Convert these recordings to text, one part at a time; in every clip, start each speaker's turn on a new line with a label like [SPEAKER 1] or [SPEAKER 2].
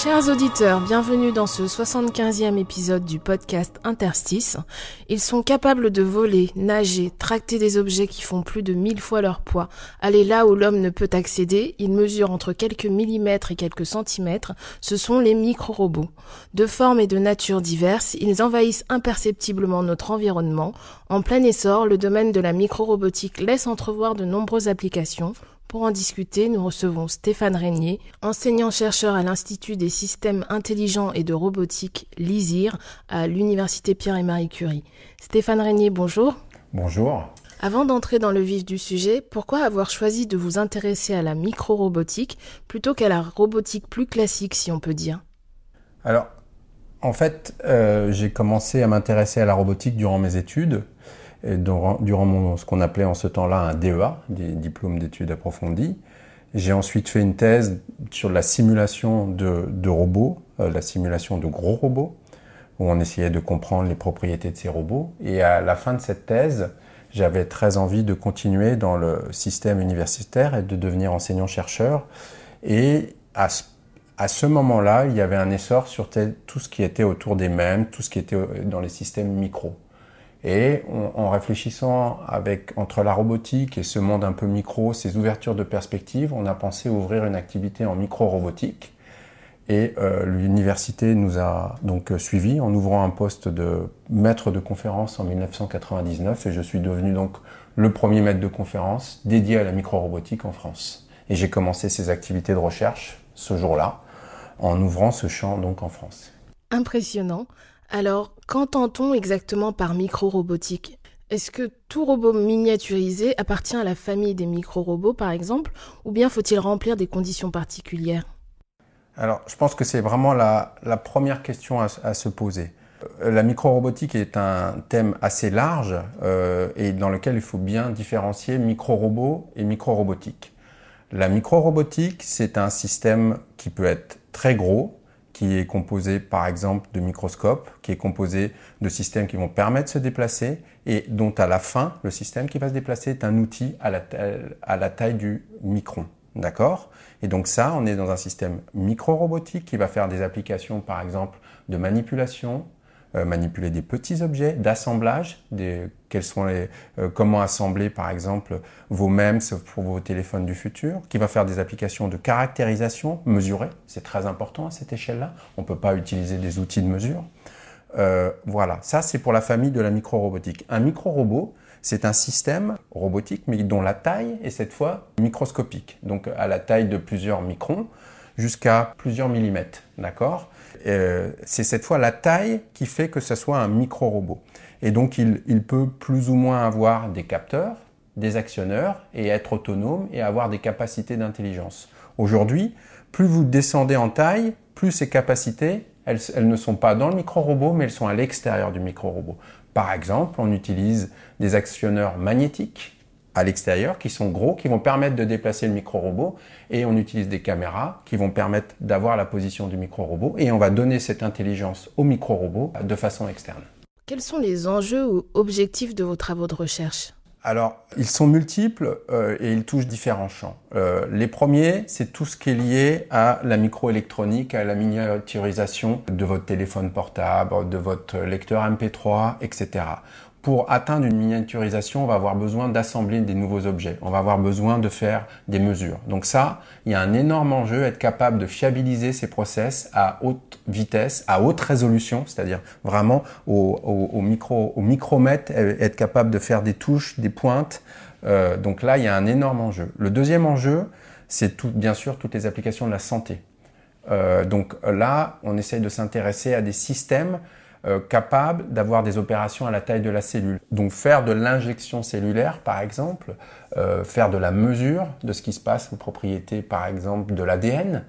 [SPEAKER 1] Chers auditeurs, bienvenue dans ce 75e épisode du podcast Interstice. Ils sont capables de voler, nager, tracter des objets qui font plus de 1000 fois leur poids, aller là où l'homme ne peut accéder. Ils mesurent entre quelques millimètres et quelques centimètres. Ce sont les micro-robots. De forme et de nature diverses, ils envahissent imperceptiblement notre environnement. En plein essor, le domaine de la micro-robotique laisse entrevoir de nombreuses applications. Pour en discuter, nous recevons Stéphane Régnier, enseignant-chercheur à l'Institut des systèmes intelligents et de robotique LISIR à l'Université Pierre et Marie Curie. Stéphane Régnier, bonjour.
[SPEAKER 2] Bonjour.
[SPEAKER 1] Avant d'entrer dans le vif du sujet, pourquoi avoir choisi de vous intéresser à la micro-robotique plutôt qu'à la robotique plus classique, si on peut dire?
[SPEAKER 2] Alors, en fait, euh, j'ai commencé à m'intéresser à la robotique durant mes études, durant, durant mon, ce qu'on appelait en ce temps-là un DEA, des diplômes d'études approfondies. J'ai ensuite fait une thèse sur la simulation de, de robots, euh, la simulation de gros robots, où on essayait de comprendre les propriétés de ces robots. Et à la fin de cette thèse, j'avais très envie de continuer dans le système universitaire et de devenir enseignant-chercheur. Et à ce à ce moment-là, il y avait un essor sur tout ce qui était autour des mêmes, tout ce qui était dans les systèmes micro. Et en réfléchissant avec, entre la robotique et ce monde un peu micro, ces ouvertures de perspective, on a pensé ouvrir une activité en micro-robotique. Et euh, l'université nous a donc suivis en ouvrant un poste de maître de conférence en 1999 et je suis devenu donc le premier maître de conférence dédié à la micro-robotique en France. Et j'ai commencé ces activités de recherche ce jour-là en ouvrant ce champ donc en France.
[SPEAKER 1] Impressionnant. Alors, qu'entend-on exactement par micro-robotique? Est-ce que tout robot miniaturisé appartient à la famille des micro-robots, par exemple, ou bien faut-il remplir des conditions particulières?
[SPEAKER 2] Alors, je pense que c'est vraiment la, première question à, à se poser. Euh, La micro-robotique est un thème assez large euh, et dans lequel il faut bien différencier micro-robot et micro-robotique. La micro-robotique, c'est un système qui peut être très gros, qui est composé par exemple de microscopes, qui est composé de systèmes qui vont permettre de se déplacer et dont à la fin, le système qui va se déplacer est un outil à la, taille, du micron. D'accord? Et donc ça, on est dans un système micro-robotique qui va faire des applications par exemple de manipulation, euh, manipuler des petits objets, d'assemblage, quels sont les, euh, comment assembler par exemple vos MEMS pour vos téléphones du futur, qui va faire des applications de caractérisation mesurée, c'est très important à cette échelle-là, on ne peut pas utiliser des outils de mesure. Euh, voilà, ça c'est pour la famille de la micro-robotique. Un micro-robot, c'est un système robotique, mais dont la taille est cette fois microscopique, donc à la taille de plusieurs microns jusqu'à plusieurs millimètres, d'accord? Euh, C'est cette fois la taille qui fait que ce soit un micro-robot. Et donc il, peut plus ou moins avoir des capteurs, des actionneurs et être autonome et avoir des capacités d'intelligence. Aujourd'hui, plus vous descendez en taille, plus ces capacités, elles ne sont pas dans le micro-robot, mais elles sont à l'extérieur du micro-robot. Par exemple, on utilise des actionneurs magnétiques à l'extérieur qui sont gros, qui vont permettre de déplacer le micro-robot et on utilise des caméras qui vont permettre d'avoir la position du micro-robot et on va donner cette intelligence au micro-robot de façon externe.
[SPEAKER 1] Quels sont les enjeux ou objectifs de vos travaux de recherche?
[SPEAKER 2] Alors, ils sont multiples euh, et ils touchent différents champs. Euh, les premiers, c'est tout ce qui est lié à la microélectronique, à la miniaturisation de votre téléphone portable, de votre lecteur MP3, etc pour atteindre une miniaturisation, on va avoir besoin d'assembler des nouveaux objets. On va avoir besoin de faire des mesures. Donc ça, il y a un énorme enjeu, être capable de fiabiliser ces process à haute vitesse, à haute résolution, c'est-à-dire vraiment au, micro, au micromètre, être capable de faire des touches, des pointes. Euh, donc là, il y a un énorme enjeu. Le deuxième enjeu, c'est bien sûr toutes les applications de la santé. Euh, donc là, on essaye de s'intéresser à des systèmes euh, capable d'avoir des opérations à la taille de la cellule. Donc faire de l'injection cellulaire, par exemple, euh, faire de la mesure de ce qui se passe aux propriétés, par exemple, de l'ADN.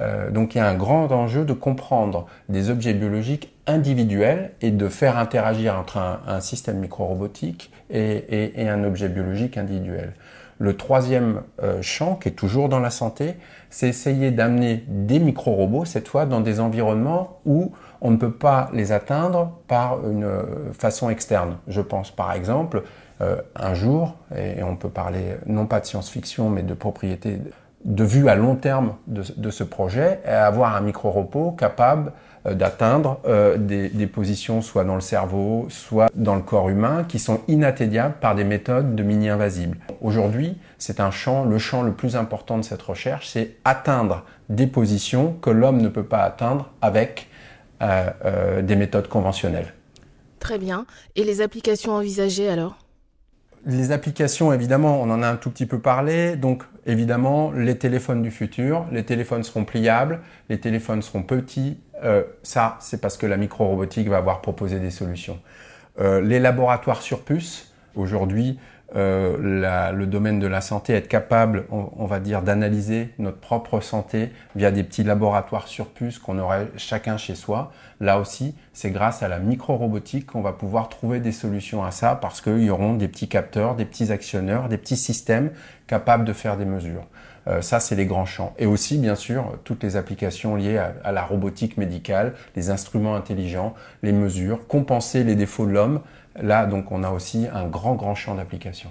[SPEAKER 2] Euh, donc il y a un grand enjeu de comprendre des objets biologiques individuels et de faire interagir entre un, système micro-robotique et, et un objet biologique individuel. Le troisième euh, champ, qui est toujours dans la santé, c'est essayer d'amener des micro-robots, cette fois dans des environnements où on ne peut pas les atteindre par une euh, façon externe. Je pense par exemple euh, un jour, et on peut parler non pas de science-fiction, mais de propriété de vue à long terme de, ce projet, et avoir un micro-robot capable euh, d'atteindre des, des, positions soit dans le cerveau, soit dans le corps humain, qui sont inatteignables par des méthodes de mini-invasibles. Aujourd'hui, c'est un champ, le champ le plus important de cette recherche, c'est atteindre des positions que l'homme ne peut pas atteindre avec euh, des méthodes conventionnelles.
[SPEAKER 1] Très bien. Et les applications envisagées alors?
[SPEAKER 2] Les applications, évidemment, on en a un tout petit peu parlé. Donc, évidemment, les téléphones du futur, les téléphones seront pliables, les téléphones seront petits. Euh, ça, c'est parce que la micro-robotique va avoir proposé des solutions. Euh, les laboratoires sur puce, aujourd'hui, euh, le domaine de la santé, être capable, on, va dire, d'analyser notre propre santé via des petits laboratoires sur puce qu'on aurait chacun chez soi. Là aussi, c'est grâce à la micro-robotique qu'on va pouvoir trouver des solutions à ça parce qu'il y auront des petits capteurs, des petits actionneurs, des petits systèmes capables de faire des mesures. Euh, ça, c'est les grands champs. Et aussi, bien sûr, toutes les applications liées à, à, la robotique médicale, les instruments intelligents, les mesures, compenser les défauts de l'homme Là, donc, on a aussi un grand, grand champ d'application.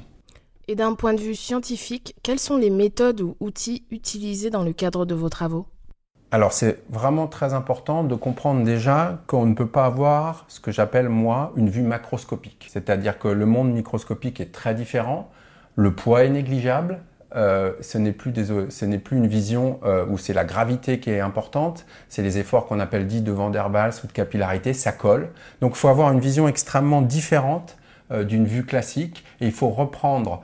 [SPEAKER 1] Et d'un point de vue scientifique, quelles sont les méthodes ou outils utilisés dans le cadre de vos travaux?
[SPEAKER 2] Alors c'est vraiment très important de comprendre déjà qu'on ne peut pas avoir ce que j'appelle moi une vue macroscopique. C'est-à-dire que le monde microscopique est très différent, le poids est négligeable, euh, ce n'est plus, ce n'est plus une vision euh, où c'est la gravité qui est importante, c'est les efforts qu'on appelle dits de Van der Waals ou de capillarité, ça colle. Donc il faut avoir une vision extrêmement différente euh, d'une vue classique et il faut reprendre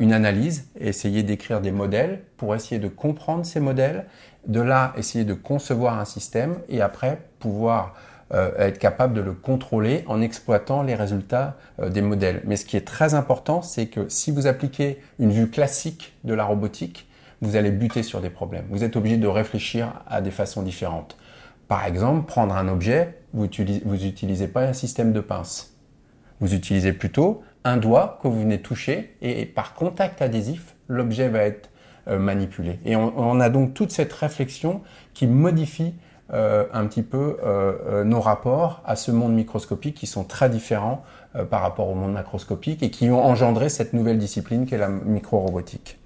[SPEAKER 2] une analyse et essayer d'écrire des modèles pour essayer de comprendre ces modèles, de là essayer de concevoir un système et après pouvoir euh, être capable de le contrôler en exploitant les résultats euh, des modèles. Mais ce qui est très important, c'est que si vous appliquez une vue classique de la robotique, vous allez buter sur des problèmes. Vous êtes obligé de réfléchir à des façons différentes. Par exemple, prendre un objet, vous n'utilisez pas un système de pince. Vous utilisez plutôt un doigt que vous venez toucher et par contact adhésif, l'objet va être euh, manipulé. Et on, on, a donc toute cette réflexion qui modifie euh, un petit peu euh, euh, nos rapports à ce monde microscopique qui sont très différents par rapport au monde macroscopique et qui ont engendré cette nouvelle discipline qu'est la micro-robotique.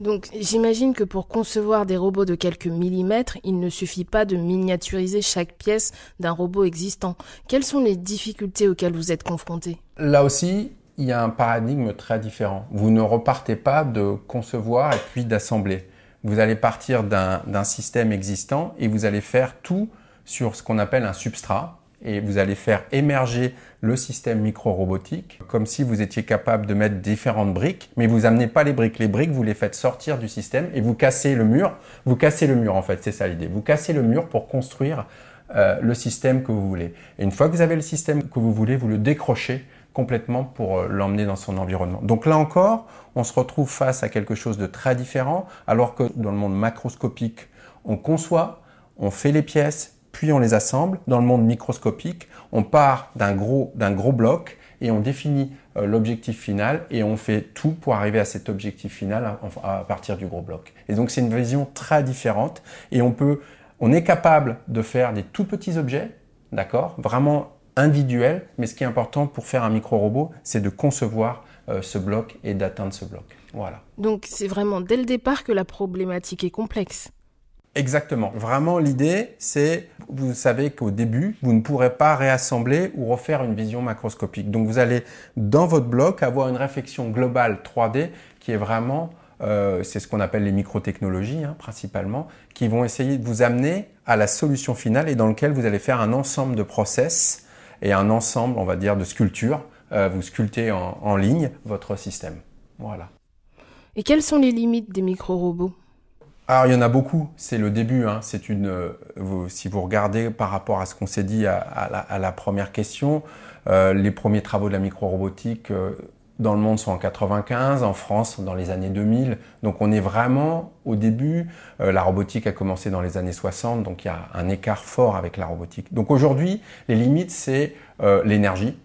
[SPEAKER 1] Donc j'imagine que pour concevoir des robots de quelques millimètres, il ne suffit pas de miniaturiser chaque pièce d'un robot existant. Quelles sont les difficultés auxquelles vous êtes confrontés?
[SPEAKER 2] Là aussi, il y a un paradigme très différent. Vous ne repartez pas de concevoir et puis d'assembler vous allez partir d'un système existant et vous allez faire tout sur ce qu'on appelle un substrat et vous allez faire émerger le système micro-robotique comme si vous étiez capable de mettre différentes briques, mais vous amenez pas les briques. Les briques, vous les faites sortir du système et vous cassez le mur. Vous cassez le mur en fait, c'est ça l'idée. Vous cassez le mur pour construire euh, le système que vous voulez. Et une fois que vous avez le système que vous voulez, vous le décrochez complètement pour euh, l'emmener dans son environnement. Donc là encore, on se retrouve face à quelque chose de très différent, alors que dans le monde macroscopique, on conçoit, on fait les pièces, puis on les assemble. Dans le monde microscopique, on part d'un gros, d'un gros bloc et on définit euh, l'objectif final et on fait tout pour arriver à cet objectif final à, à partir du gros bloc. Et donc c'est une vision très différente et on peut, on est capable de faire des tout petits objets, d'accord, vraiment individuel, mais ce qui est important pour faire un micro-robot, c'est de concevoir euh, ce bloc et d'atteindre ce bloc. Voilà.
[SPEAKER 1] Donc c'est vraiment dès le départ que la problématique est complexe.
[SPEAKER 2] Exactement. Vraiment, l'idée, c'est, vous savez qu'au début, vous ne pourrez pas réassembler ou refaire une vision macroscopique. Donc, vous allez, dans votre bloc, avoir une réflexion globale 3D qui est vraiment, euh, c'est ce qu'on appelle les microtechnologies, hein, principalement, qui vont essayer de vous amener à la solution finale et dans lequel vous allez faire un ensemble de process et un ensemble, on va dire, de sculptures. Euh, vous sculptez en, ligne votre système. Voilà.
[SPEAKER 1] Et quelles sont les limites des micro-robots?
[SPEAKER 2] Alors il y en a beaucoup, c'est le début. Hein. C'est une, euh, si vous regardez par rapport à ce qu'on s'est dit à, la, première question, euh, les premiers travaux de la micro-robotique dans le monde sont en 95, en France dans les années 2000. Donc on est vraiment au début. Euh, la robotique a commencé dans les années 60, donc il y a un écart fort avec la robotique. Donc aujourd'hui, les limites, c'est euh, l'énergie.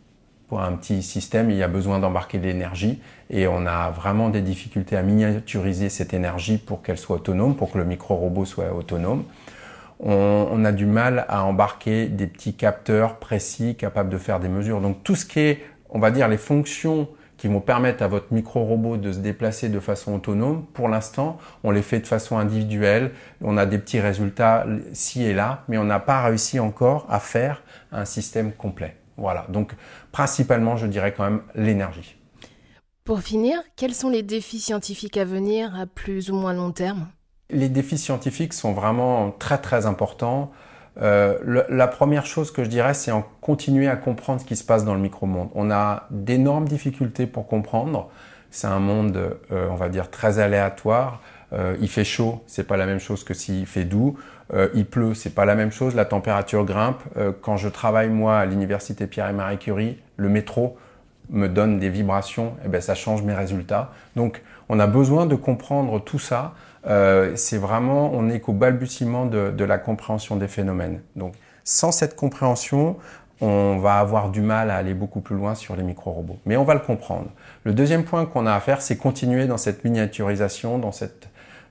[SPEAKER 2] Pour un petit système, il y a besoin d'embarquer de l'énergie et on a vraiment des difficultés à miniaturiser cette énergie pour qu'elle soit autonome, pour que le micro-robot soit autonome. On, on, a du mal à embarquer des petits capteurs précis capables de faire des mesures. Donc tout ce qui est, on va dire, les fonctions qui vont permettre à votre micro-robot de se déplacer de façon autonome. Pour l'instant, on les fait de façon individuelle. On a des petits résultats ci et là, mais on n'a pas réussi encore à faire un système complet. Voilà. Donc, principalement, je dirais quand même l'énergie.
[SPEAKER 1] Pour finir, quels sont les défis scientifiques à venir à plus ou moins long terme?
[SPEAKER 2] Les défis scientifiques sont vraiment très très importants. Euh, la première chose que je dirais, c'est en continuer à comprendre ce qui se passe dans le micro-monde. On a d'énormes difficultés pour comprendre. C'est un monde, euh, on va dire, très aléatoire. Euh, il fait chaud, c'est pas la même chose que s'il fait doux. Il pleut, c'est pas la même chose. La température grimpe. Quand je travaille moi à l'université Pierre et Marie Curie, le métro me donne des vibrations. Et eh ben ça change mes résultats. Donc on a besoin de comprendre tout ça euh, c'est vraiment, on n'est qu'au balbutiement de, de, la compréhension des phénomènes. Donc, sans cette compréhension, on va avoir du mal à aller beaucoup plus loin sur les micro-robots. Mais on va le comprendre. Le deuxième point qu'on a à faire, c'est continuer dans cette miniaturisation, dans cette,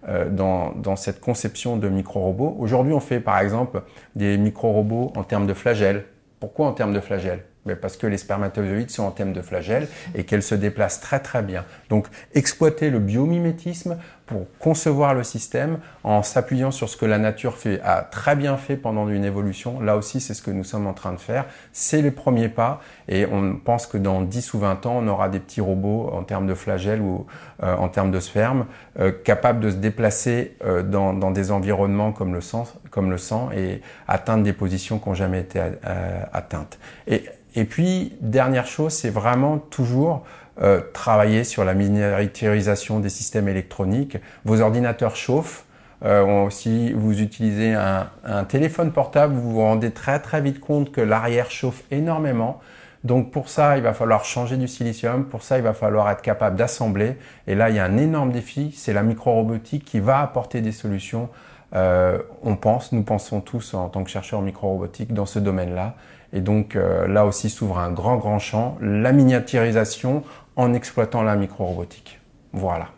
[SPEAKER 2] euh, dans, dans, cette conception de micro-robots. Aujourd'hui, on fait par exemple des micro-robots en termes de flagelles. Pourquoi en termes de flagelles? Parce que les spermatozoïdes sont en thème de flagelle et qu'elles se déplacent très très bien. Donc exploiter le biomimétisme pour concevoir le système en s'appuyant sur ce que la nature fait, a très bien fait pendant une évolution. Là aussi, c'est ce que nous sommes en train de faire. C'est les premiers pas et on pense que dans 10 ou 20 ans, on aura des petits robots en termes de flagelle ou euh, en termes de sperme euh, capables de se déplacer euh, dans, dans, des environnements comme le, sang, comme le sang et atteindre des positions qui n'ont jamais été euh, atteintes. Et et puis, dernière chose, c'est vraiment toujours euh, travailler sur la miniaturisation des systèmes électroniques. Vos ordinateurs chauffent. Euh, si vous utilisez un, un, téléphone portable, vous vous rendez très très vite compte que l'arrière chauffe énormément. Donc pour ça, il va falloir changer du silicium. Pour ça, il va falloir être capable d'assembler. Et là, il y a un énorme défi. C'est la micro-robotique qui va apporter des solutions. Euh, on pense, nous pensons tous en tant que chercheurs en micro-robotique dans ce domaine-là. Et donc euh, là aussi s'ouvre un grand, grand champ, la miniaturisation en exploitant la micro-robotique. Voilà.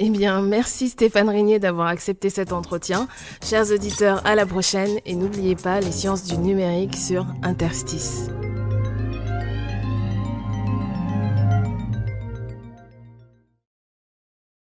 [SPEAKER 1] Eh bien, merci Stéphane Régnier d'avoir accepté cet entretien. Chers auditeurs, à la prochaine et n'oubliez pas les sciences du numérique sur Interstice.